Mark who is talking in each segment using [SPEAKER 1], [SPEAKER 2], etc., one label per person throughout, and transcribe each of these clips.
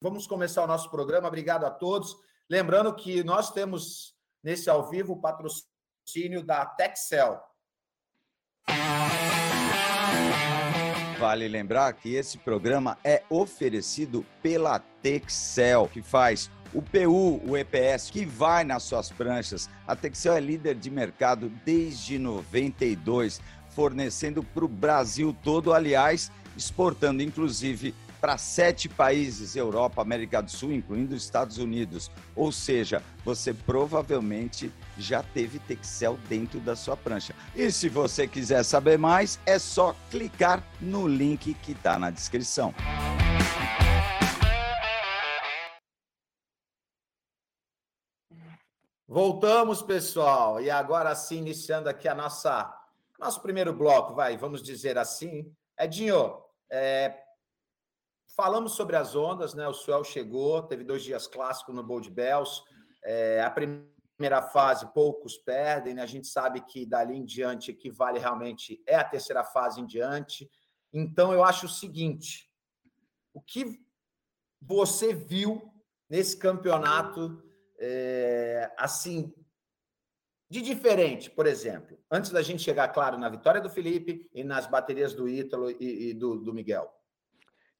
[SPEAKER 1] vamos começar o nosso programa. Obrigado a todos. Lembrando que nós temos nesse ao vivo o patrocínio da Texel.
[SPEAKER 2] Vale lembrar que esse programa é oferecido pela Texel, que faz o PU, o EPS, que vai nas suas pranchas. A Texel é líder de mercado desde 92, fornecendo para o Brasil todo, aliás, exportando inclusive para sete países, Europa, América do Sul, incluindo os Estados Unidos. Ou seja, você provavelmente já teve Texel dentro da sua prancha. E se você quiser saber mais, é só clicar no link que está na descrição.
[SPEAKER 1] Voltamos, pessoal, e agora sim, iniciando aqui a nossa nosso primeiro bloco, vai, vamos dizer assim. Edinho, é, falamos sobre as ondas, né? O Suel chegou, teve dois dias clássicos no Bold Bells. É, a primeira fase, poucos perdem, né? A gente sabe que dali em diante equivale realmente é a terceira fase em diante. Então, eu acho o seguinte: o que você viu nesse campeonato é, assim, de diferente, por exemplo, antes da gente chegar, claro, na vitória do Felipe e nas baterias do Ítalo e, e do, do Miguel?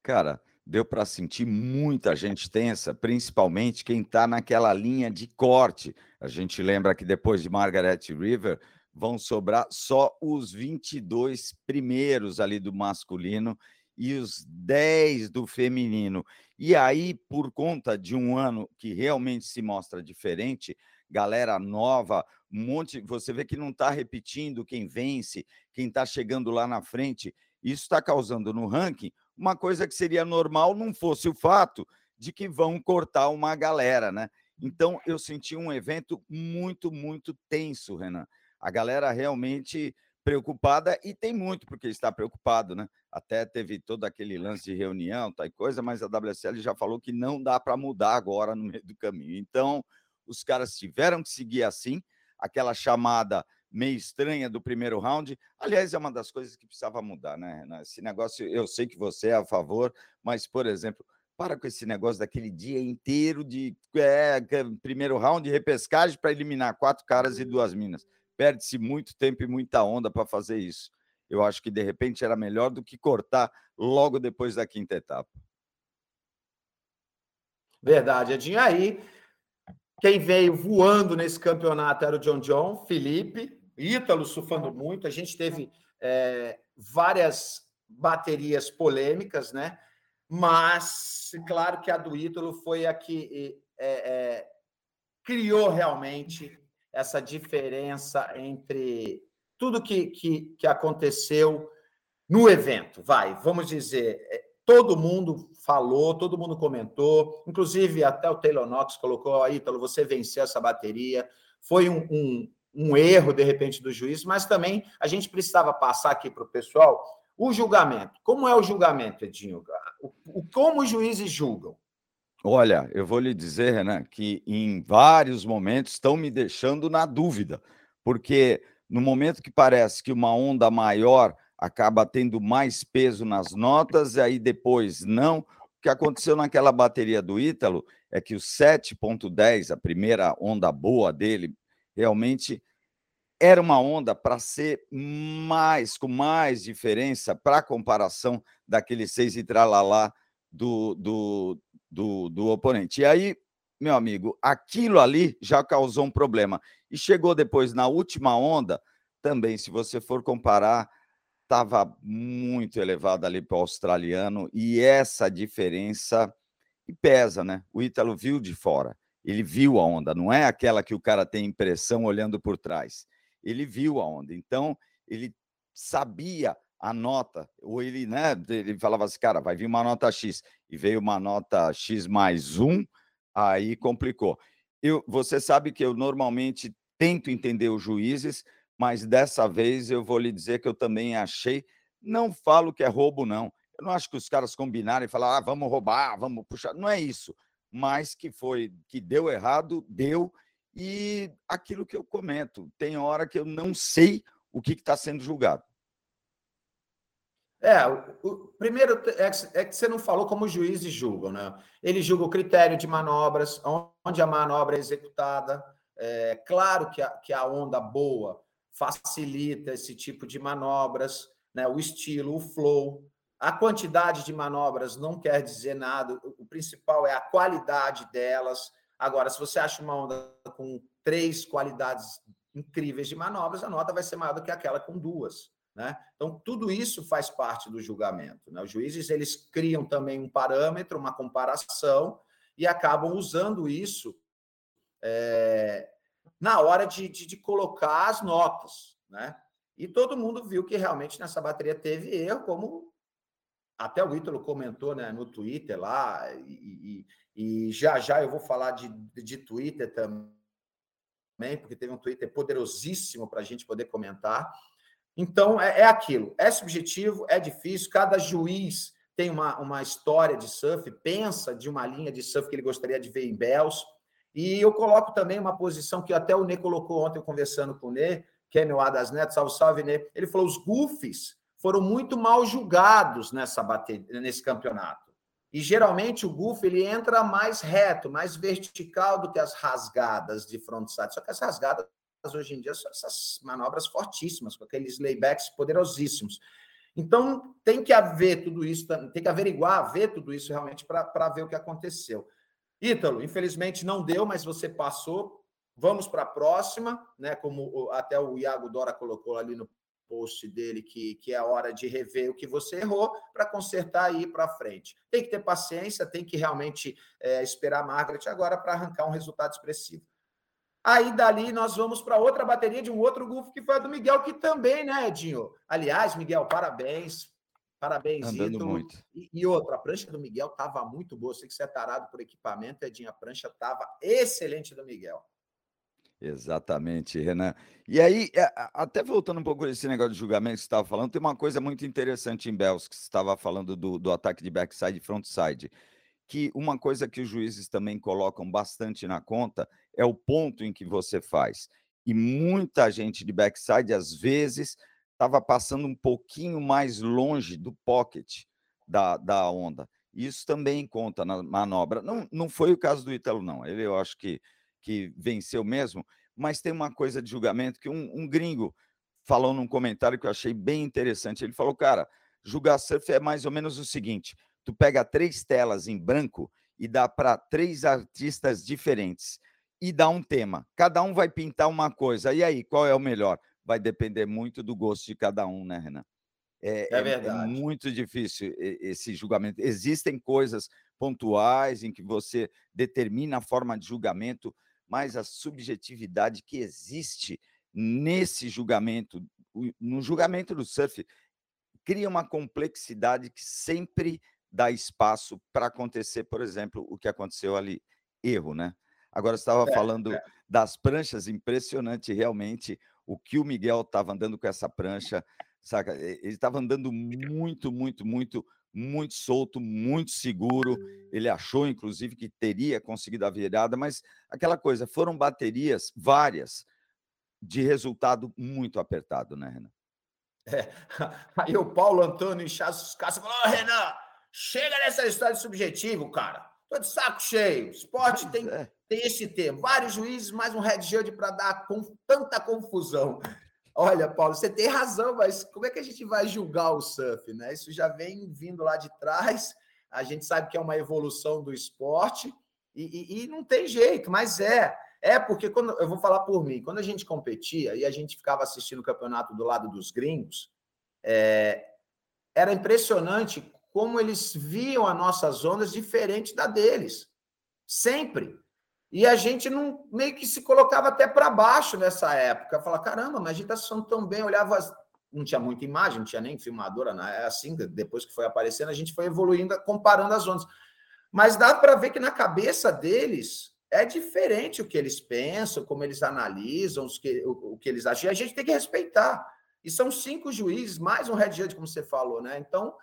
[SPEAKER 2] Cara, deu para sentir muita gente tensa, principalmente quem está naquela linha de corte. A gente lembra que depois de Margaret River vão sobrar só os 22 primeiros ali do masculino e os 10 do feminino. E aí, por conta de um ano que realmente se mostra diferente, galera nova, um monte, você vê que não está repetindo quem vence, quem está chegando lá na frente. Isso está causando no ranking uma coisa que seria normal não fosse o fato de que vão cortar uma galera, né? Então eu senti um evento muito, muito tenso, Renan. A galera realmente preocupada e tem muito porque está preocupado, né? Até teve todo aquele lance de reunião, tal coisa, mas a WSL já falou que não dá para mudar agora no meio do caminho. Então, os caras tiveram que seguir assim, aquela chamada meio estranha do primeiro round. Aliás, é uma das coisas que precisava mudar, né? Esse negócio, eu sei que você é a favor, mas, por exemplo, para com esse negócio daquele dia inteiro de é, primeiro round de repescagem para eliminar quatro caras e duas minas perde-se muito tempo e muita onda para fazer isso. Eu acho que de repente era melhor do que cortar logo depois da quinta etapa.
[SPEAKER 1] Verdade, Edinho. Aí, quem veio voando nesse campeonato era o John John, Felipe, Ítalo surfando muito. A gente teve é, várias baterias polêmicas, né? Mas, claro que a do Ítalo foi a que é, é, criou realmente essa diferença entre tudo que, que, que aconteceu no evento. Vai, vamos dizer, é, todo mundo falou, todo mundo comentou, inclusive até o Taylor Knox colocou Ítalo, você venceu essa bateria. Foi um, um, um erro, de repente, do juiz, mas também a gente precisava passar aqui para o pessoal o julgamento. Como é o julgamento, Edinho? O, como os juízes julgam?
[SPEAKER 2] Olha, eu vou lhe dizer, Renan, que em vários momentos estão me deixando na dúvida, porque no momento que parece que uma onda maior acaba tendo mais peso nas notas, e aí depois não. O que aconteceu naquela bateria do Ítalo é que o 7.10, a primeira onda boa dele, realmente era uma onda para ser mais, com mais diferença para comparação daquele 6 e tralalá do, do, do, do oponente. E aí, meu amigo, aquilo ali já causou um problema. E chegou depois na última onda, também, se você for comparar, estava muito elevado ali para o australiano, e essa diferença pesa, né? O Ítalo viu de fora, ele viu a onda, não é aquela que o cara tem impressão olhando por trás. Ele viu a onda, então ele sabia a nota, ou ele, né, ele falava assim, cara, vai vir uma nota X, e veio uma nota X mais um, aí complicou. Eu, você sabe que eu normalmente tento entender os juízes, mas dessa vez eu vou lhe dizer que eu também achei, não falo que é roubo, não. Eu não acho que os caras combinaram e falaram, ah, vamos roubar, vamos puxar. Não é isso. Mas que foi, que deu errado, deu. E aquilo que eu comento, tem hora que eu não sei o que está sendo julgado.
[SPEAKER 1] É, o, o primeiro é que, é que, você não falou como os juízes julgam, né? Eles julgam o critério de manobras, onde a manobra é executada. É claro que a, que a onda boa facilita esse tipo de manobras, né? O estilo, o flow. A quantidade de manobras não quer dizer nada, o principal é a qualidade delas. Agora, se você acha uma onda com três qualidades incríveis de manobras, a nota vai ser maior do que aquela com duas. Né? Então, tudo isso faz parte do julgamento. Né? Os juízes eles criam também um parâmetro, uma comparação, e acabam usando isso é, na hora de, de, de, colocar as notas. Né? E todo mundo viu que realmente nessa bateria teve erro, como até o Ítalo comentou né, no Twitter lá, e, e, e já já eu vou falar de, de Twitter também, porque teve um Twitter poderosíssimo para a gente poder comentar. Então, é, é, aquilo. É subjetivo, é difícil. Cada juiz tem uma, uma história de surf, pensa de uma linha de surf que ele gostaria de ver em Bells. E eu coloco também uma posição que até o Nê colocou ontem, conversando com o Nê, que é meu Adas Neto, salve, salve, Nê. Ele falou: os goofs foram muito mal julgados nessa bateria, nesse campeonato. E geralmente o goof ele entra mais reto, mais vertical do que as rasgadas de frontside. Só que as rasgadas hoje em dia são essas manobras fortíssimas, com aqueles laybacks poderosíssimos. Então, tem que haver tudo isso, tem que averiguar, ver tudo isso realmente para ver o que aconteceu. Ítalo, infelizmente não deu, mas você passou. Vamos para a próxima, né? Como até o Iago Dora colocou ali no post dele, que, que é hora de rever o que você errou para consertar e ir para frente. Tem que ter paciência, tem que realmente é, esperar a Margaret agora para arrancar um resultado expressivo. Aí dali nós vamos para outra bateria de um outro grupo que foi a do Miguel, que também, né, Edinho? Aliás, Miguel, parabéns. Parabéns,
[SPEAKER 2] Andando Ítalo. muito.
[SPEAKER 1] E, e, outra, a prancha do Miguel estava muito boa. Sei que você é tarado por equipamento, Edinho. A prancha estava excelente do Miguel.
[SPEAKER 2] Exatamente, Renan. E aí, é, até voltando um pouco esse negócio de julgamento que você estava falando, tem uma coisa muito interessante em Bells, que você estava falando do, do ataque de backside e frontside que uma coisa que os juízes também colocam bastante na conta é o ponto em que você faz. E muita gente de backside, às vezes, estava passando um pouquinho mais longe do pocket da, da onda. Isso também conta na manobra. Não, não foi o caso do Ítalo, não. Ele eu acho que, que venceu mesmo, mas tem uma coisa de julgamento que um, um gringo falou num comentário que eu achei bem interessante. Ele falou, cara, julgar surf é mais ou menos o seguinte: tu pega três telas em branco e dá para três artistas diferentes e dá um tema. Cada um vai pintar uma coisa. E aí, qual é o melhor? Vai depender muito do gosto de cada um, né, Renan?
[SPEAKER 1] É, é, é verdade.
[SPEAKER 2] É muito difícil esse julgamento. Existem coisas pontuais em que você determina a forma de julgamento, mas a subjetividade que existe nesse julgamento, no julgamento do surf, cria uma complexidade que sempre dá espaço para acontecer, por exemplo, o que aconteceu ali, erro, né? Agora você estava é, falando é. das pranchas, impressionante realmente o que o Miguel estava andando com essa prancha, saca? Ele estava andando muito, muito, muito, muito solto, muito seguro. Ele achou, inclusive, que teria conseguido a virada, mas aquela coisa, foram baterias várias de resultado muito apertado, né, Renan?
[SPEAKER 1] É. Aí o Paulo Antônio inchaço os caras falou: oh, Renan, Chega nessa história de subjetivo, cara. Tô de saco cheio. Esporte tem, é. tem esse termo. Vários juízes, mais um red shield para dar com tanta confusão. Olha, Paulo, você tem razão, mas como é que a gente vai julgar o surf, né? Isso já vem vindo lá de trás. A gente sabe que é uma evolução do esporte e, e, e não tem jeito, mas é. É porque quando eu vou falar por mim, quando a gente competia e a gente ficava assistindo o campeonato do lado dos gringos, é, era impressionante como eles viam as nossas ondas diferente da deles. Sempre. E a gente não meio que se colocava até para baixo nessa época. Falar, caramba, mas a gente está assistindo tão bem. olhava, não tinha muita imagem, não tinha nem filmadora, né? é assim, depois que foi aparecendo, a gente foi evoluindo, comparando as ondas. Mas dá para ver que na cabeça deles é diferente o que eles pensam, como eles analisam, os que, o, o que eles acham. E a gente tem que respeitar. E são cinco juízes, mais um red judge, como você falou, né? Então,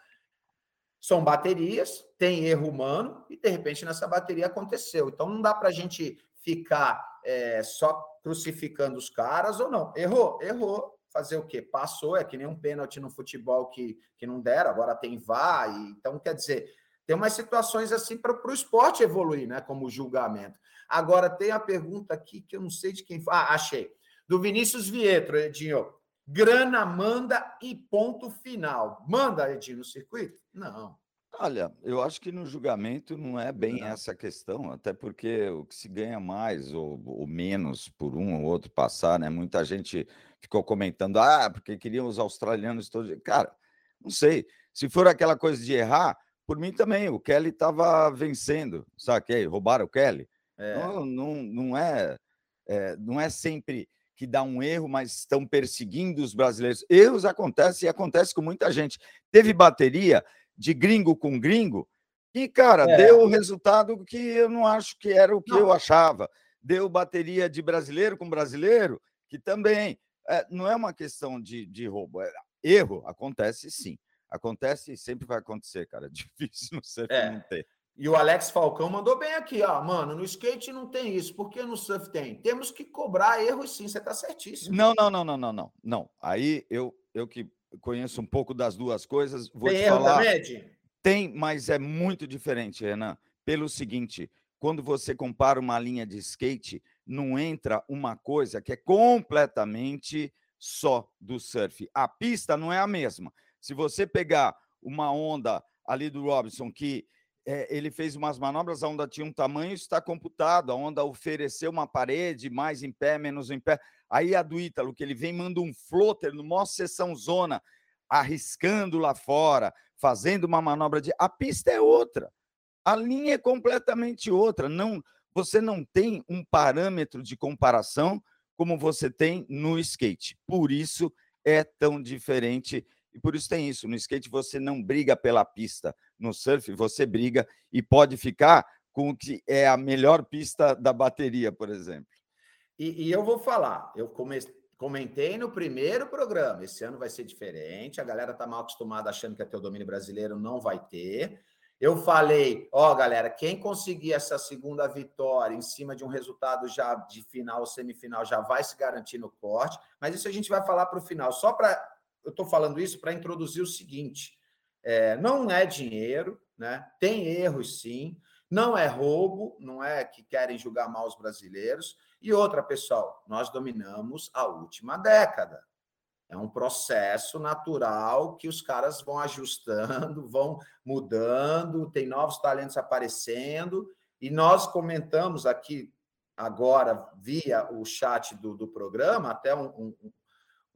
[SPEAKER 1] são baterias, tem erro humano, e de repente nessa bateria aconteceu. Então não dá para a gente ficar é, só crucificando os caras ou não. Errou, errou. fazer o quê? Passou, é que nem um pênalti no futebol que, que não deram, agora tem. E, então, quer dizer, tem umas situações assim para o esporte evoluir, né? Como julgamento. Agora, tem a pergunta aqui que eu não sei de quem. Ah, achei. Do Vinícius Vietro, Edinho. Grana manda e ponto final. Manda, Edinho, no circuito? Não.
[SPEAKER 2] Olha, eu acho que no julgamento não é bem essa questão, até porque o que se ganha mais ou, ou menos por um ou outro passar, né? Muita gente ficou comentando, ah, porque queriam os australianos todos. Cara, não sei. Se for aquela coisa de errar, por mim também, o Kelly estava vencendo, sabe? Roubaram o Kelly. É. Não, não, não, é, é, não é sempre que dá um erro, mas estão perseguindo os brasileiros. Erros acontecem e acontece com muita gente. Teve bateria de gringo com gringo, e, cara, é. deu o resultado que eu não acho que era o que não. eu achava. Deu bateria de brasileiro com brasileiro, que também é, não é uma questão de, de roubo. É, erro acontece sim. Acontece e sempre vai acontecer, cara. Difícil no surf é. não ter.
[SPEAKER 1] E o Alex Falcão mandou bem aqui, ó. Mano, no skate não tem isso, por que no surf tem? Temos que cobrar erros sim, você tá certíssimo.
[SPEAKER 2] Não, não, não, não, não, não. Não. Aí eu, eu que conheço um pouco das duas coisas. Vou
[SPEAKER 1] tem
[SPEAKER 2] te erro falar.
[SPEAKER 1] também,
[SPEAKER 2] Tem, mas é muito diferente, Renan. Pelo seguinte, quando você compara uma linha de skate, não entra uma coisa que é completamente só do surf. A pista não é a mesma. Se você pegar uma onda ali do Robinson que é, ele fez umas manobras, a onda tinha um tamanho, está computado, a onda ofereceu uma parede, mais em pé, menos em pé. Aí a do Ítalo, que ele vem, manda um floater no maior sessão zona, arriscando lá fora, fazendo uma manobra de. A pista é outra. A linha é completamente outra. Não, você não tem um parâmetro de comparação como você tem no skate. Por isso é tão diferente e por isso tem isso. No skate você não briga pela pista. No surf você briga e pode ficar com o que é a melhor pista da bateria, por exemplo.
[SPEAKER 1] E, e eu vou falar, eu comecei, comentei no primeiro programa, esse ano vai ser diferente, a galera está mal acostumada achando que até o domínio brasileiro não vai ter. Eu falei, ó, oh, galera, quem conseguir essa segunda vitória em cima de um resultado já de final ou semifinal já vai se garantir no corte, mas isso a gente vai falar para o final. Só para eu estou falando isso para introduzir o seguinte: é, não é dinheiro, né? tem erros sim, não é roubo, não é que querem julgar mal os brasileiros. E outra, pessoal, nós dominamos a última década. É um processo natural que os caras vão ajustando, vão mudando, tem novos talentos aparecendo. E nós comentamos aqui agora, via o chat do, do programa, até um, um,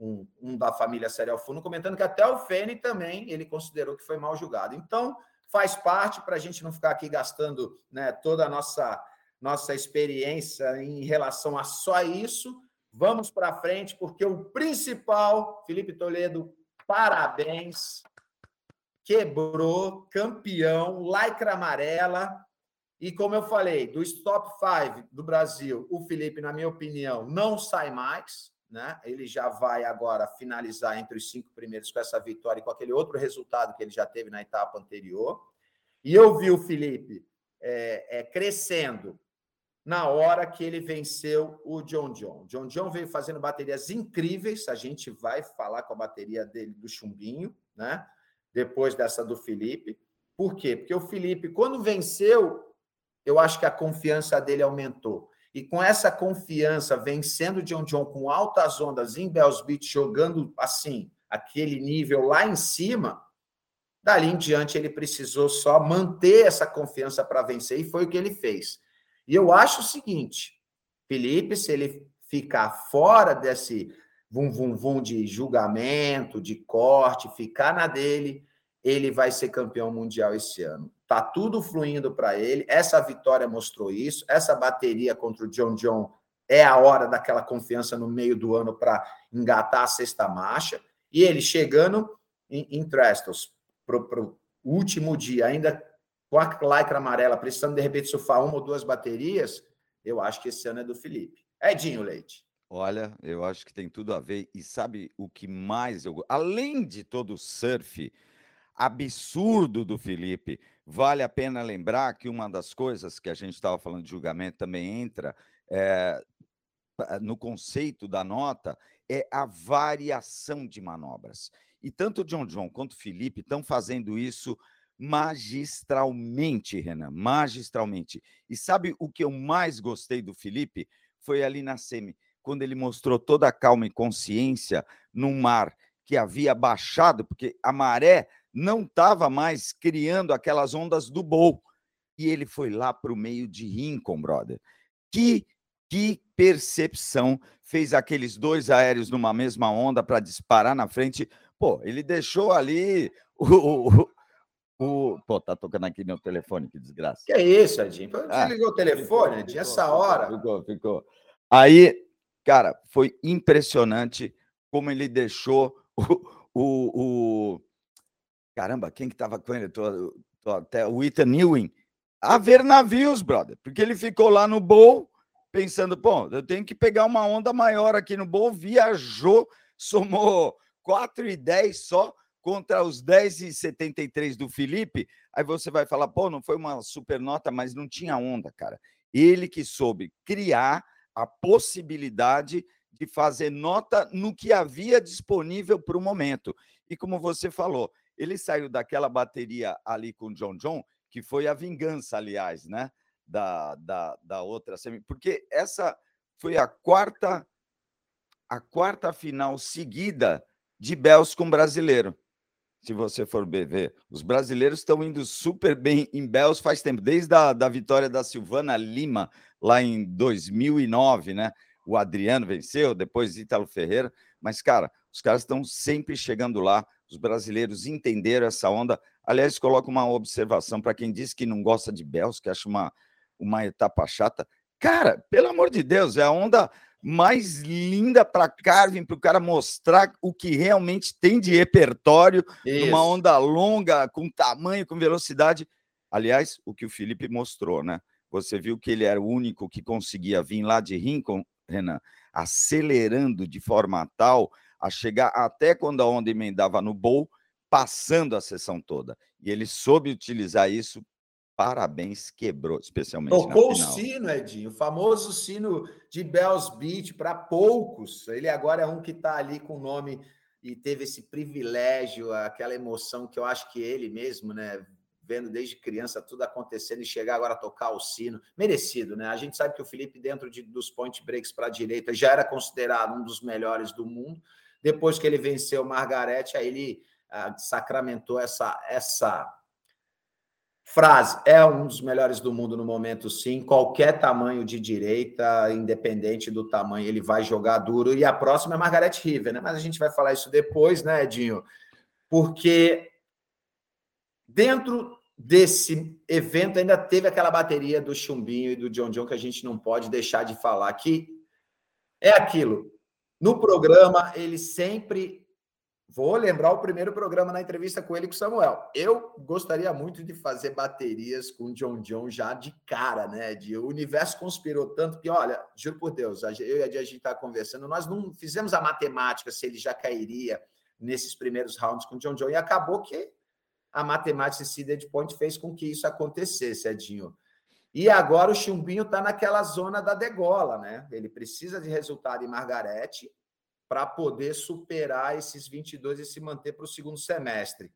[SPEAKER 1] um, um da família Serial Funo comentando que até o Fene também ele considerou que foi mal julgado. Então, faz parte para a gente não ficar aqui gastando né, toda a nossa nossa experiência em relação a só isso. Vamos para frente, porque o principal, Felipe Toledo, parabéns. Quebrou, campeão, lycra amarela. E como eu falei, dos top 5 do Brasil, o Felipe, na minha opinião, não sai mais. Né? Ele já vai agora finalizar entre os cinco primeiros com essa vitória e com aquele outro resultado que ele já teve na etapa anterior. E eu vi o Felipe é, é, crescendo na hora que ele venceu o John John. John John veio fazendo baterias incríveis, a gente vai falar com a bateria dele do Chumbinho, né? Depois dessa do Felipe. Por quê? Porque o Felipe, quando venceu, eu acho que a confiança dele aumentou. E com essa confiança, vencendo o John John com altas ondas em Bells Beach, jogando assim, aquele nível lá em cima, dali em diante ele precisou só manter essa confiança para vencer, e foi o que ele fez. E eu acho o seguinte: Felipe, se ele ficar fora desse vum, vum, vum de julgamento, de corte, ficar na dele, ele vai ser campeão mundial esse ano. Tá tudo fluindo para ele. Essa vitória mostrou isso. Essa bateria contra o John John é a hora daquela confiança no meio do ano para engatar a sexta marcha. E ele chegando em, em Trestles para o último dia, ainda com a lycra amarela, precisando de repente surfar uma ou duas baterias, eu acho que esse ano é do Felipe. Edinho Leite.
[SPEAKER 2] Olha, eu acho que tem tudo a ver. E sabe o que mais eu. Além de todo o surf absurdo do Felipe, vale a pena lembrar que uma das coisas que a gente estava falando de julgamento também entra. É, no conceito da nota, é a variação de manobras. E tanto John John quanto Felipe estão fazendo isso magistralmente, Renan, magistralmente. E sabe o que eu mais gostei do Felipe? Foi ali na semi, quando ele mostrou toda a calma e consciência num mar que havia baixado, porque a maré não estava mais criando aquelas ondas do bowl. E ele foi lá para o meio de Rincon, brother. Que, que percepção fez aqueles dois aéreos numa mesma onda para disparar na frente. Pô, ele deixou ali o, o. Pô, tá tocando aqui meu telefone, que desgraça.
[SPEAKER 1] Que é isso, Adinho? Você ah, ligou o telefone, Adinho, essa hora.
[SPEAKER 2] Ficou, ficou. Aí, cara, foi impressionante como ele deixou o, o, o... caramba, quem que estava com ele? Tô, tô até o Ethan Ewing a ver navios, brother, porque ele ficou lá no bowl pensando, pô, eu tenho que pegar uma onda maior aqui no bowl, viajou, somou 4 e 10 só contra os 10 e 73 do Felipe. Aí você vai falar, pô, não foi uma super nota, mas não tinha onda, cara. Ele que soube criar a possibilidade de fazer nota no que havia disponível para o momento. E como você falou, ele saiu daquela bateria ali com o John John, que foi a vingança, aliás, né? Da, da, da outra semi, porque essa foi a quarta a quarta final seguida de Bells com brasileiro. Se você for ver, os brasileiros estão indo super bem em Bells faz tempo, desde a da vitória da Silvana Lima, lá em 2009, né? O Adriano venceu, depois Ítalo Ferreira, mas, cara, os caras estão sempre chegando lá, os brasileiros entenderam essa onda. Aliás, coloco uma observação para quem diz que não gosta de Bells, que acha uma, uma etapa chata. Cara, pelo amor de Deus, é a onda mais linda para Carvin, para o cara mostrar o que realmente tem de repertório, Isso. uma onda longa, com tamanho, com velocidade. Aliás, o que o Felipe mostrou, né? Você viu que ele era o único que conseguia vir lá de Rincon, Renan, acelerando de forma tal a chegar até quando a onda emendava no bowl, passando a sessão toda. E ele soube utilizar isso. Parabéns, quebrou, especialmente.
[SPEAKER 1] Tocou o sino, Edinho, o famoso sino de Bells Beach para poucos. Ele agora é um que está ali com o nome e teve esse privilégio, aquela emoção que eu acho que ele mesmo, né, vendo desde criança tudo acontecendo e chegar agora a tocar o sino, merecido, né? A gente sabe que o Felipe, dentro de, dos point breaks para a direita, já era considerado um dos melhores do mundo. Depois que ele venceu o Margarete, aí ele ah, sacramentou essa, essa frase. É um dos melhores do mundo no momento, sim. Qualquer tamanho de direita, independente do tamanho, ele vai jogar duro. E a próxima é Margaret River, né? Mas a gente vai falar isso depois, né, Edinho? Porque dentro desse evento ainda teve aquela bateria do Chumbinho e do John John que a gente não pode deixar de falar, que é aquilo. No programa, ele sempre. Vou lembrar o primeiro programa na entrevista com ele com o Samuel. Eu gostaria muito de fazer baterias com o John John já de cara, né? De o universo conspirou tanto que, olha, juro por Deus, eu e a gente está conversando, nós não fizemos a matemática se ele já cairia nesses primeiros rounds com o John John, e acabou que a matemática Seeded Point fez com que isso acontecesse, Edinho. E agora o Chumbinho está naquela zona da degola, né? Ele precisa de resultado em Margarete para poder superar esses 22 e se manter para o segundo semestre.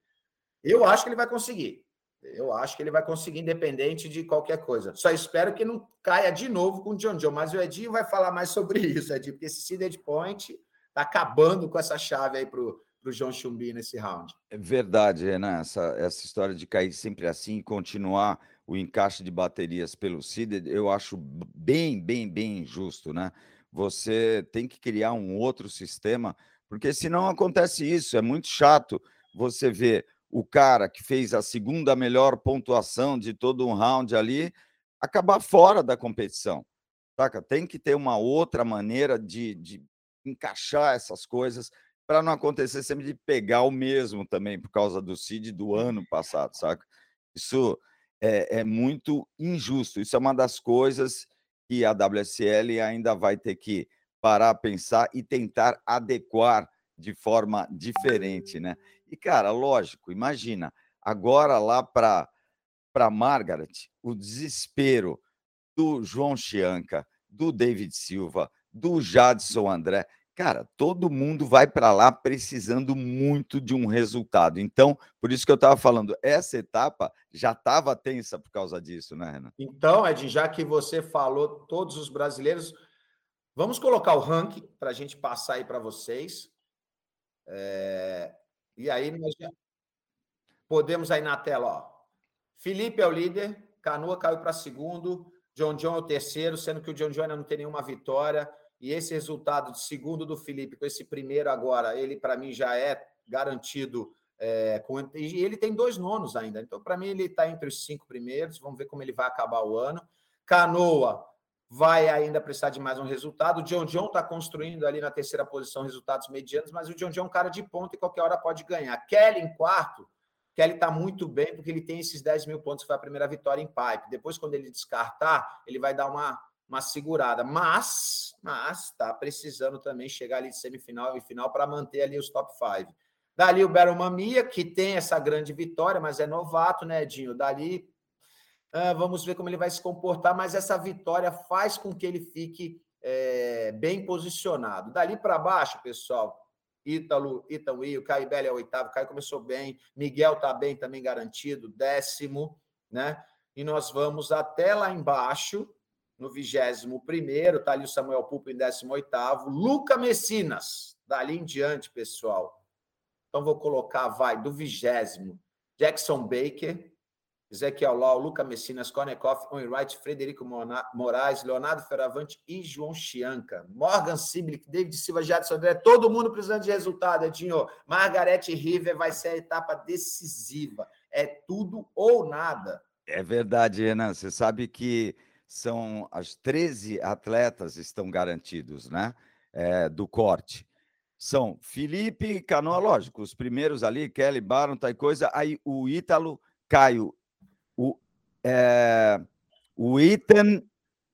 [SPEAKER 1] Eu acho que ele vai conseguir. Eu acho que ele vai conseguir, independente de qualquer coisa. Só espero que não caia de novo com o John John. Mas o Edinho vai falar mais sobre isso, Edinho, porque esse Seeded Point está acabando com essa chave aí para o João Chumbi nesse round.
[SPEAKER 2] É verdade, Renan. Essa, essa história de cair sempre assim e continuar o encaixe de baterias pelo CID, eu acho bem, bem, bem injusto, né? Você tem que criar um outro sistema, porque senão acontece isso, é muito chato você ver o cara que fez a segunda melhor pontuação de todo um round ali acabar fora da competição. Saca? Tem que ter uma outra maneira de, de encaixar essas coisas para não acontecer sempre de pegar o mesmo também, por causa do CID do ano passado, saca? Isso é, é muito injusto. Isso é uma das coisas que a WSL ainda vai ter que parar, pensar e tentar adequar de forma diferente, né? E, cara, lógico, imagina, agora lá para para Margaret, o desespero do João Chianca, do David Silva, do Jadson André. Cara, todo mundo vai para lá precisando muito de um resultado. Então, por isso que eu estava falando, essa etapa já estava tensa por causa disso, né, Renan?
[SPEAKER 1] Então, Ed, já que você falou todos os brasileiros, vamos colocar o ranking para a gente passar aí para vocês. É... E aí nós já podemos aí na tela, ó. Felipe é o líder, Canoa caiu para segundo, John John é o terceiro, sendo que o John John não tem nenhuma vitória. E esse resultado de segundo do Felipe, com esse primeiro agora, ele para mim já é garantido. É, com, e ele tem dois nonos ainda. Então, para mim, ele está entre os cinco primeiros. Vamos ver como ele vai acabar o ano. Canoa vai ainda precisar de mais um resultado. O John John está construindo ali na terceira posição resultados medianos, mas o John John é um cara de ponta e qualquer hora pode ganhar. Kelly em quarto. Kelly está muito bem porque ele tem esses 10 mil pontos, que foi a primeira vitória em pipe. Depois, quando ele descartar, ele vai dar uma uma segurada, mas mas está precisando também chegar ali de semifinal e final para manter ali os top 5. Dali o Baron Mamia, que tem essa grande vitória, mas é novato, né, Edinho? Dali uh, vamos ver como ele vai se comportar, mas essa vitória faz com que ele fique é, bem posicionado. Dali para baixo, pessoal, Ítalo, Ítalo o Caio Belli é o oitavo, Caio começou bem, Miguel está bem também garantido, décimo, né? E nós vamos até lá embaixo, no 21 está ali o Samuel Pupo em 18 Luca Messinas, dali em diante, pessoal. Então vou colocar, vai, do 20 Jackson Baker, Ezequiel Lau, Luca Messinas, Konekoff, Wright, Frederico Moraes, Leonardo Ferravante e João Chianca. Morgan Siblick, David Silva, Jadson André, todo mundo precisando de resultado, Edinho. Margarete River vai ser a etapa decisiva. É tudo ou nada.
[SPEAKER 2] É verdade, Renan. Você sabe que são as 13 atletas estão garantidos, né? É, do corte. São Felipe Canoa, lógico, os primeiros ali, Kelly, Baron, tal coisa, aí o Ítalo, Caio, o, é, o Ethan,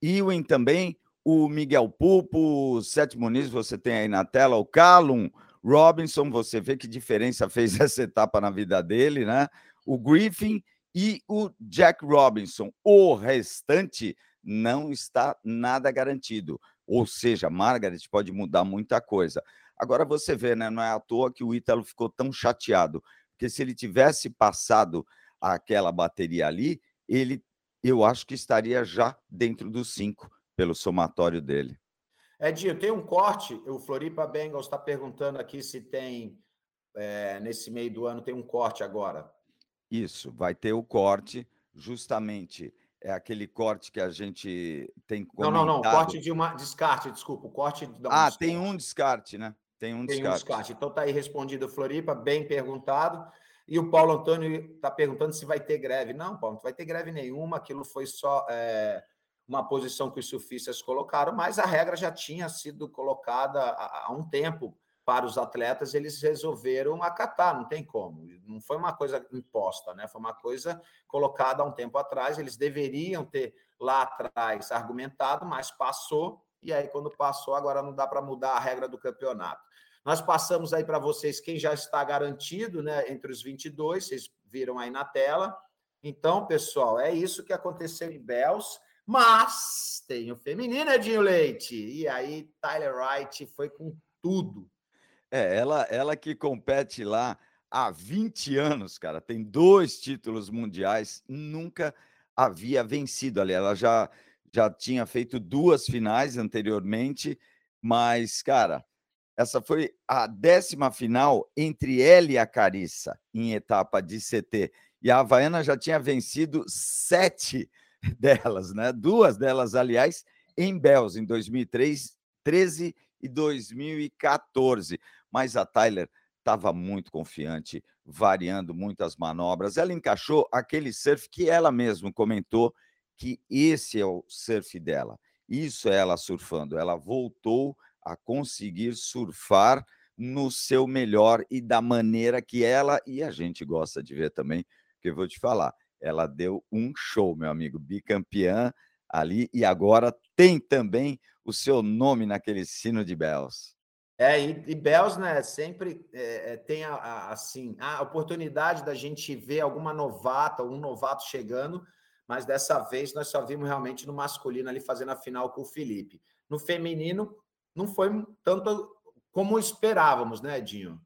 [SPEAKER 2] Ewan também, o Miguel Pupo, o Sete Muniz, você tem aí na tela, o Calum, Robinson, você vê que diferença fez essa etapa na vida dele, né? O Griffin e o Jack Robinson. O restante não está nada garantido. Ou seja, Margaret pode mudar muita coisa. Agora você vê, né? Não é à toa que o Ítalo ficou tão chateado, porque se ele tivesse passado aquela bateria ali, ele, eu acho que estaria já dentro dos cinco pelo somatório dele.
[SPEAKER 1] Edinho, tem um corte. O Floripa Bengals está perguntando aqui se tem é, nesse meio do ano tem um corte agora.
[SPEAKER 2] Isso, vai ter o corte, justamente é aquele corte que a gente tem
[SPEAKER 1] comentado. Não, não, não, corte de uma descarte, desculpa, o corte
[SPEAKER 2] de Ah, descarte. tem um descarte, né?
[SPEAKER 1] Tem um tem descarte. um descarte. Então tá aí respondido Floripa, bem perguntado. E o Paulo Antônio está perguntando se vai ter greve. Não, Paulo, não vai ter greve nenhuma, aquilo foi só é, uma posição que os surfistas colocaram, mas a regra já tinha sido colocada há, há um tempo para os atletas, eles resolveram acatar, não tem como. Não foi uma coisa imposta, né? Foi uma coisa colocada há um tempo atrás. Eles deveriam ter lá atrás argumentado, mas passou, e aí, quando passou, agora não dá para mudar a regra do campeonato. Nós passamos aí para vocês quem já está garantido, né? Entre os 22, vocês viram aí na tela. Então, pessoal, é isso que aconteceu em Bells. Mas tem o feminino, Edinho Leite. E aí, Tyler Wright foi com tudo.
[SPEAKER 2] É, ela, ela que compete lá há 20 anos, cara, tem dois títulos mundiais, nunca havia vencido ali. Ela já, já tinha feito duas finais anteriormente, mas, cara, essa foi a décima final entre ela e a Carissa em etapa de CT. E a Havaiana já tinha vencido sete delas, né? Duas delas, aliás, em Bells, em 2013 e 2014 mas a Tyler estava muito confiante, variando muitas manobras. Ela encaixou aquele surf que ela mesma comentou que esse é o surf dela. Isso é ela surfando. Ela voltou a conseguir surfar no seu melhor e da maneira que ela e a gente gosta de ver também, porque eu vou te falar, ela deu um show, meu amigo, bicampeã ali e agora tem também o seu nome naquele sino de Bells.
[SPEAKER 1] É, e, e Bells, né, sempre é, é, tem a, a, assim, a oportunidade da gente ver alguma novata, um novato chegando, mas dessa vez nós só vimos realmente no masculino ali fazendo a final com o Felipe. No feminino, não foi tanto como esperávamos, né, Edinho?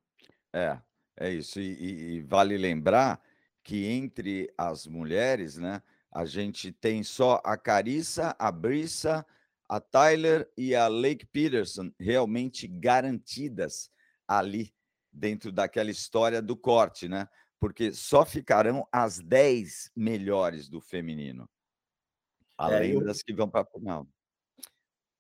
[SPEAKER 2] É, é isso. E, e, vale lembrar que entre as mulheres, né, a gente tem só a Carissa, a Brissa, a Tyler e a Lake Peterson realmente garantidas ali dentro daquela história do corte, né? Porque só ficarão as 10 melhores do feminino. É, além é, eu... das que vão para a final.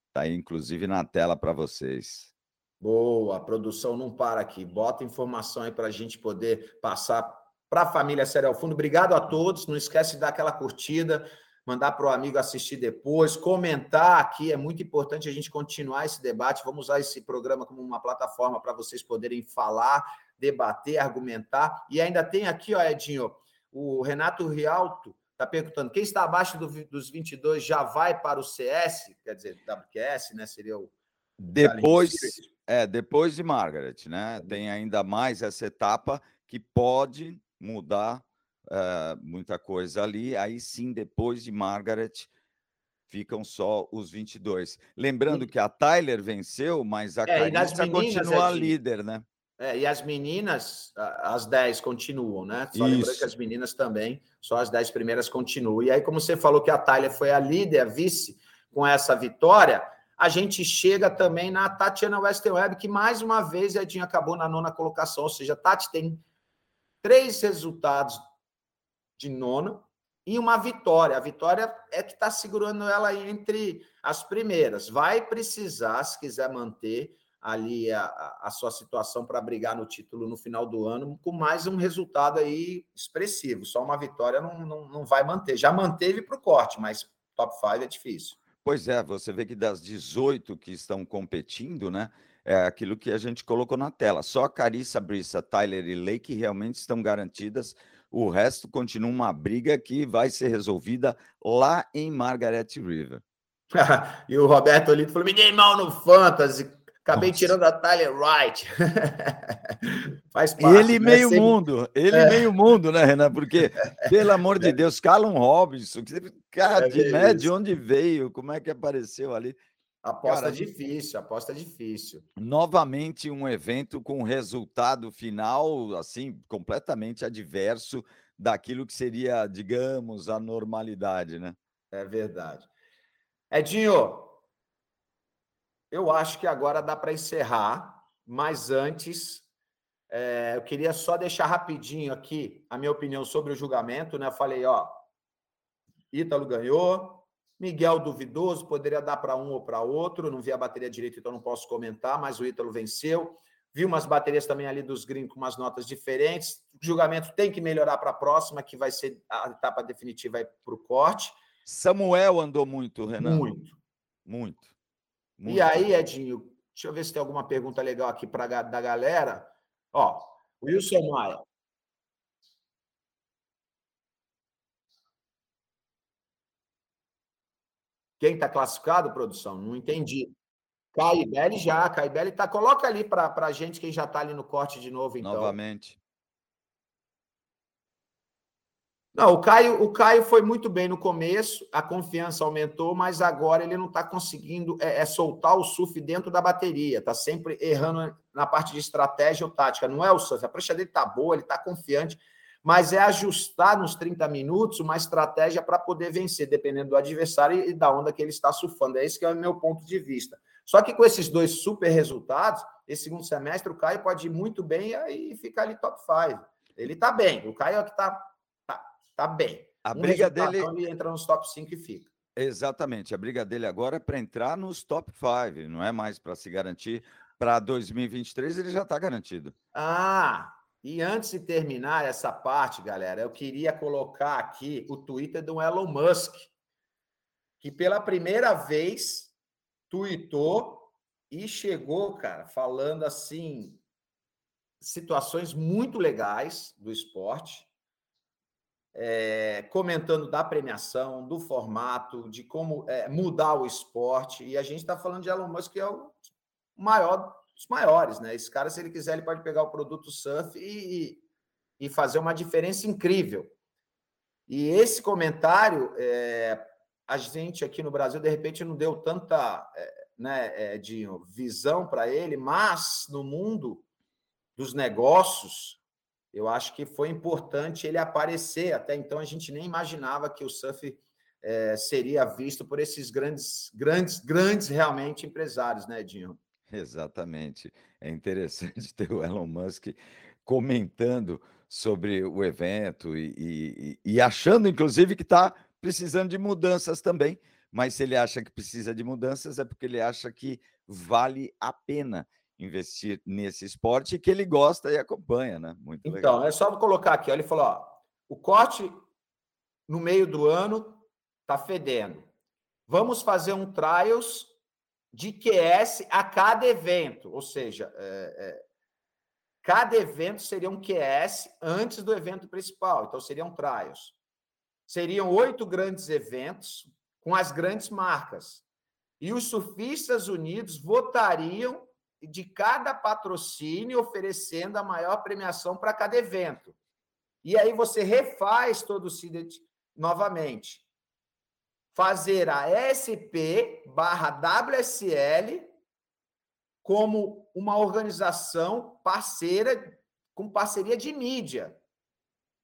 [SPEAKER 2] Está aí, inclusive, na tela para vocês.
[SPEAKER 1] Boa, a produção não para aqui. Bota informação aí para a gente poder passar para a família Série ao Fundo. Obrigado a todos. Não esquece de dar aquela curtida, mandar para o amigo assistir depois, comentar aqui. É muito importante a gente continuar esse debate. Vamos usar esse programa como uma plataforma para vocês poderem falar, debater, argumentar. E ainda tem aqui, ó, Edinho, o Renato Rialto Está perguntando, quem está abaixo do, dos 22 já vai para o CS? Quer dizer, WQS, né? Seria o.
[SPEAKER 2] Depois, é, depois de Margaret, né? Tem ainda mais essa etapa que pode mudar uh, muita coisa ali. Aí sim, depois de Margaret, ficam só os 22. Lembrando que a Tyler venceu, mas a é, Carissa continua é líder, né?
[SPEAKER 1] É, e as meninas, as 10 continuam, né? Só Isso. lembrando que as meninas também, só as 10 primeiras continuam. E aí, como você falou que a Thalia foi a líder, a vice, com essa vitória, a gente chega também na Tatiana Westerweb, que mais uma vez Edinho acabou na nona colocação. Ou seja, a Tati tem três resultados de nona e uma vitória. A vitória é que está segurando ela entre as primeiras. Vai precisar, se quiser manter, ali a, a sua situação para brigar no título no final do ano, com mais um resultado aí expressivo. Só uma vitória não, não, não vai manter. Já manteve para o corte, mas top 5 é difícil.
[SPEAKER 2] Pois é, você vê que das 18 que estão competindo, né? É aquilo que a gente colocou na tela. Só Carissa, Brissa, Tyler e Lake realmente estão garantidas. O resto continua uma briga que vai ser resolvida lá em Margaret River.
[SPEAKER 1] e o Roberto Olito falou: me dei mal no Fantasy. Acabei Nossa. tirando a Tyler Wright.
[SPEAKER 2] Faz parte. Ele né? meio mundo, ele é. meio mundo, né, Renan? Porque, pelo amor de Deus, Callum Robinson, cara, é de, né, de onde veio, como é que apareceu ali?
[SPEAKER 1] Aposta cara, difícil, aposta difícil.
[SPEAKER 2] Novamente um evento com resultado final, assim, completamente adverso daquilo que seria, digamos, a normalidade, né?
[SPEAKER 1] É verdade. Edinho, eu acho que agora dá para encerrar, mas antes é, eu queria só deixar rapidinho aqui a minha opinião sobre o julgamento, né? Eu falei, ó, Ítalo ganhou, Miguel duvidoso, poderia dar para um ou para outro, não vi a bateria direito, então não posso comentar, mas o Ítalo venceu. Vi umas baterias também ali dos gringos com umas notas diferentes. O julgamento tem que melhorar para a próxima, que vai ser a etapa definitiva para o corte.
[SPEAKER 2] Samuel andou muito, Renan.
[SPEAKER 1] Muito.
[SPEAKER 2] Muito.
[SPEAKER 1] Muito e aí, Edinho, deixa eu ver se tem alguma pergunta legal aqui pra, da galera. Ó, Wilson Maia. Quem está classificado, produção? Não entendi. Caibele já, Caibele tá. Coloca ali para a gente quem já está ali no corte de novo, então.
[SPEAKER 2] Novamente.
[SPEAKER 1] Não, o Caio, o Caio foi muito bem no começo, a confiança aumentou, mas agora ele não está conseguindo é, é, soltar o surf dentro da bateria, está sempre errando na parte de estratégia ou tática. Não é o surf, a prancha dele está boa, ele está confiante, mas é ajustar nos 30 minutos uma estratégia para poder vencer, dependendo do adversário e da onda que ele está surfando. É esse que é o meu ponto de vista. Só que com esses dois super resultados, esse segundo semestre, o Caio pode ir muito bem e ficar ali top 5. Ele está bem, o Caio é o que está Tá bem.
[SPEAKER 2] A um briga dele
[SPEAKER 1] ele entra nos top 5 e fica.
[SPEAKER 2] Exatamente. A briga dele agora é para entrar nos top 5, não é mais para se garantir. Para 2023 ele já está garantido.
[SPEAKER 1] Ah, e antes de terminar essa parte, galera, eu queria colocar aqui o Twitter do Elon Musk, que pela primeira vez tweetou e chegou, cara, falando assim situações muito legais do esporte é, comentando da premiação, do formato, de como é, mudar o esporte. E a gente está falando de Elon Musk, que é o maior maiores, né? Esse cara, se ele quiser, ele pode pegar o produto surf e, e fazer uma diferença incrível. E esse comentário, é, a gente aqui no Brasil, de repente, não deu tanta. É, né, Edinho, visão para ele, mas no mundo dos negócios, eu acho que foi importante ele aparecer. Até então a gente nem imaginava que o surf é, seria visto por esses grandes, grandes, grandes realmente empresários, né, Edinho?
[SPEAKER 2] Exatamente. É interessante ter o Elon Musk comentando sobre o evento e, e, e achando, inclusive, que está precisando de mudanças também. Mas se ele acha que precisa de mudanças, é porque ele acha que vale a pena investir nesse esporte e que ele gosta e acompanha, né?
[SPEAKER 1] Muito então, legal. Então, é só colocar aqui, ó, ele falou, ó, o corte no meio do ano tá fedendo. Vamos fazer um trials de QS a cada evento, ou seja, é, é, cada evento seria um QS antes do evento principal, então seriam trials. Seriam oito grandes eventos com as grandes marcas. E os surfistas unidos votariam de cada patrocínio oferecendo a maior premiação para cada evento. E aí você refaz todo o CIDET novamente. Fazer a SP barra WSL como uma organização parceira, com parceria de mídia.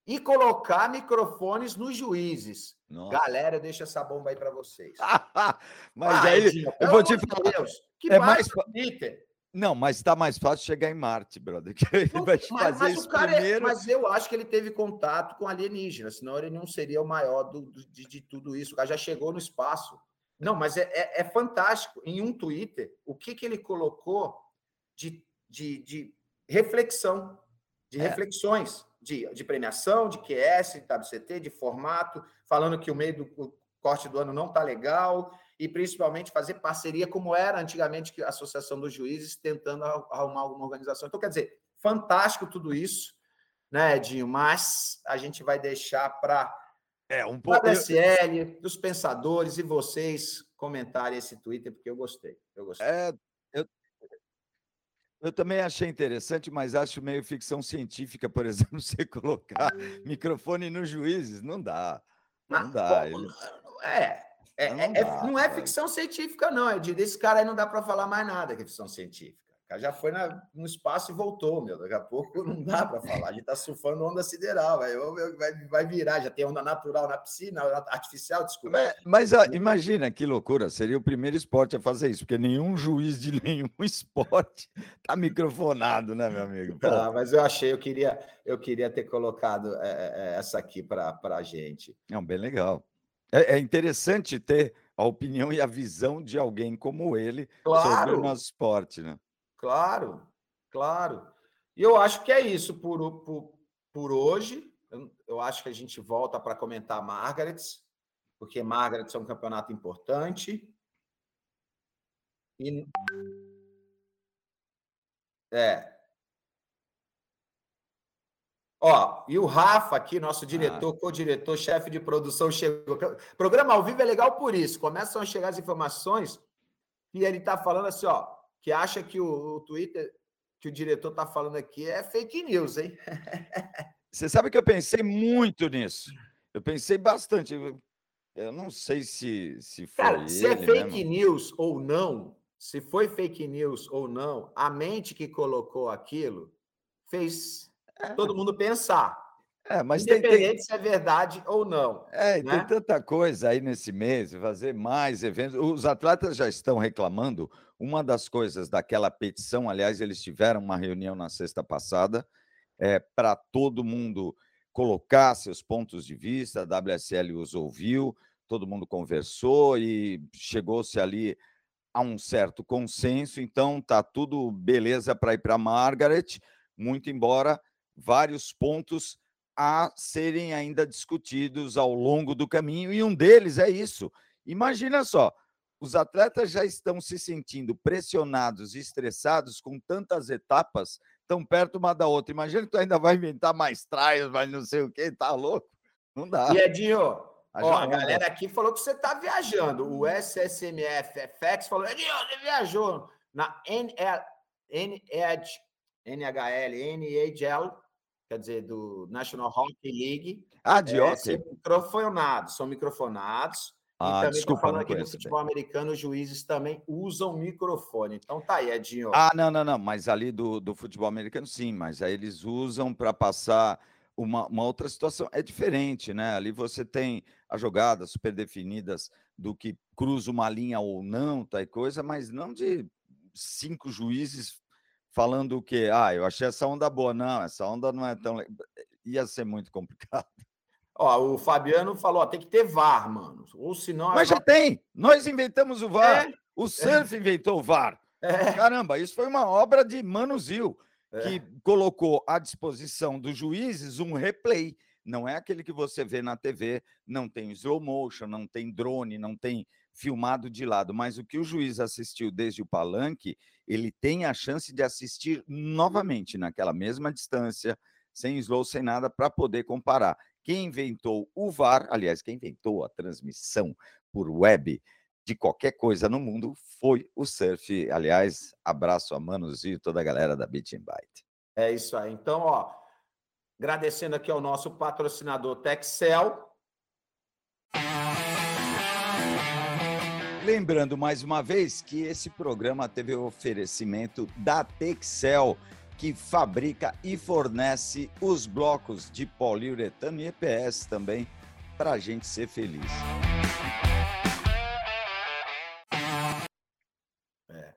[SPEAKER 1] E colocar microfones nos juízes. Nossa. Galera, deixa essa bomba aí para vocês.
[SPEAKER 2] Mas Ai, aí, eu vou te falar. Deus, que é mais Twitter. Não, mas está mais fácil chegar em Marte, brother. ele vai
[SPEAKER 1] mas, fazer mas isso é, primeiro. É, mas eu acho que ele teve contato com alienígenas, senão ele não seria o maior do, do, de, de, tudo isso. O cara já chegou no espaço. Não, mas é, é, é fantástico. Em um Twitter, o que, que ele colocou de, de, de reflexão, de é. reflexões, de, de premiação, de QS, de WCT, de formato, falando que o meio do corte do ano não está legal, e principalmente fazer parceria, como era antigamente a Associação dos Juízes, tentando arrumar alguma organização. Então, quer dizer, fantástico tudo isso, né, Edinho? Mas a gente vai deixar para é, um pouco. A DSL, dos pensadores e vocês comentarem esse Twitter, porque eu gostei. Eu gostei.
[SPEAKER 2] É, eu, eu também achei interessante, mas acho meio ficção científica, por exemplo, você colocar microfone nos juízes. Não dá. Não dá.
[SPEAKER 1] É, é, não, é, dá, não é ficção científica, não. É de desse cara aí não dá para falar mais nada que é ficção científica. O cara já foi na, no espaço e voltou, meu. Daqui a pouco não dá para falar. A gente está surfando onda sideral, vai, vai, vai virar. Já tem onda natural na piscina, artificial, desculpa.
[SPEAKER 2] Mas, mas imagina que loucura. Seria o primeiro esporte a fazer isso, porque nenhum juiz de nenhum esporte está microfonado, né, meu amigo?
[SPEAKER 1] Ah, mas eu achei, eu queria, eu queria ter colocado é, essa aqui para a gente.
[SPEAKER 2] Não, bem legal. É, é, interessante ter a opinião e a visão de alguém como ele claro. sobre o nosso esporte, né?
[SPEAKER 1] Claro, claro. E eu acho que é isso por, por, por hoje. Eu, eu acho que a gente volta para comentar Margarets, porque Margarets é um campeonato importante. E... É, Ó, e o Rafa aqui, nosso diretor, ah. co-diretor, chefe de produção, chegou. Programa ao vivo é legal por isso. Começam a chegar as informações e ele está falando assim, ó, que acha que o, o Twitter que o diretor está falando aqui é fake news, hein?
[SPEAKER 2] Você sabe que eu pensei muito nisso. Eu pensei bastante. Eu não sei se, se foi. Cara,
[SPEAKER 1] se é fake news ou não, se foi fake news ou não, a mente que colocou aquilo fez. Todo mundo pensar. É, mas Independente tem, tem... se é verdade ou não.
[SPEAKER 2] É, né? tem tanta coisa aí nesse mês, fazer mais eventos. Os atletas já estão reclamando. Uma das coisas daquela petição, aliás, eles tiveram uma reunião na sexta passada, é, para todo mundo colocar seus pontos de vista. A WSL os ouviu, todo mundo conversou e chegou-se ali a um certo consenso. Então, tá tudo beleza para ir para Margaret, muito embora vários pontos a serem ainda discutidos ao longo do caminho, e um deles é isso. Imagina só, os atletas já estão se sentindo pressionados e estressados com tantas etapas tão perto uma da outra. Imagina que tu ainda vai inventar mais traios, mas não sei o que, tá louco? Não dá.
[SPEAKER 1] E Edinho, a, ó, a galera aqui falou que você tá viajando. O SSMF FX falou, Edinho, você viajou na NL, NHL, NHL, quer dizer, do National Hockey League.
[SPEAKER 2] Ah, de é, hockey.
[SPEAKER 1] São microfonados, são microfonados. Ah, também desculpa, falando aqui no futebol bem. americano, os juízes também usam microfone. Então tá aí, Edinho.
[SPEAKER 2] Ah, não, não, não. Mas ali do, do futebol americano, sim, mas aí eles usam para passar uma, uma outra situação. É diferente, né? Ali você tem as jogadas super definidas do que cruza uma linha ou não, tal coisa, mas não de cinco juízes falando o quê? Ah, eu achei essa onda boa. Não, essa onda não é tão. Ia ser muito complicado.
[SPEAKER 1] Ó, o Fabiano falou: ó, tem que ter VAR, mano. Ou senão.
[SPEAKER 2] Mas já tem! Nós inventamos o VAR. É. O Surf é. inventou o VAR. É. Caramba, isso foi uma obra de Manuzil, é. que colocou à disposição dos juízes um replay. Não é aquele que você vê na TV, não tem slow motion, não tem drone, não tem filmado de lado, mas o que o juiz assistiu desde o palanque, ele tem a chance de assistir novamente naquela mesma distância, sem slow, sem nada, para poder comparar. Quem inventou o VAR, aliás, quem inventou a transmissão por web de qualquer coisa no mundo foi o surf. Aliás, abraço a Manos e toda a galera da Beat Byte.
[SPEAKER 1] É isso aí. Então, ó, agradecendo aqui ao nosso patrocinador Texel.
[SPEAKER 2] Lembrando mais uma vez que esse programa teve o oferecimento da Texel que fabrica e fornece os blocos de poliuretano e EPS também para a gente ser feliz.
[SPEAKER 1] É.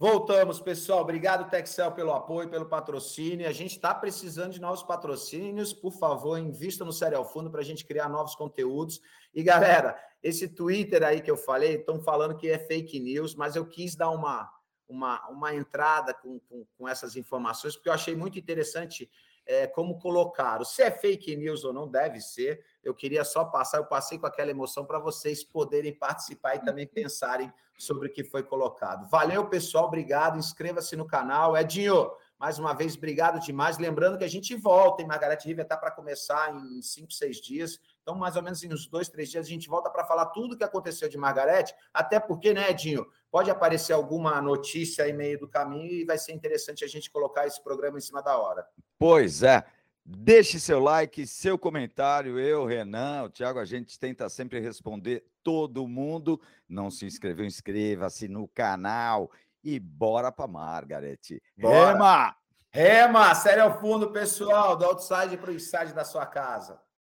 [SPEAKER 1] Voltamos, pessoal. Obrigado, Texel, pelo apoio, pelo patrocínio. A gente está precisando de novos patrocínios. Por favor, invista no Serial Fundo para a gente criar novos conteúdos. E, galera, esse Twitter aí que eu falei, estão falando que é fake news, mas eu quis dar uma uma, uma entrada com, com, com essas informações, porque eu achei muito interessante é, como colocaram. Se é fake news ou não, deve ser. Eu queria só passar, eu passei com aquela emoção para vocês poderem participar e também pensarem sobre o que foi colocado. Valeu, pessoal, obrigado. Inscreva-se no canal. Edinho, mais uma vez, obrigado demais. Lembrando que a gente volta, em Margarete River está para começar em cinco, seis dias. Então, mais ou menos em uns dois, três dias, a gente volta para falar tudo o que aconteceu de Margarete, até porque, né, Edinho, pode aparecer alguma notícia aí meio do caminho e vai ser interessante a gente colocar esse programa em cima da hora.
[SPEAKER 2] Pois é. Deixe seu like, seu comentário. Eu, Renan, o Thiago, a gente tenta sempre responder todo mundo. Não se inscreveu, inscreva-se no canal e bora para Margaret.
[SPEAKER 1] Bora. Rema! Rema, sério ao fundo, pessoal, do outside para o inside da sua casa.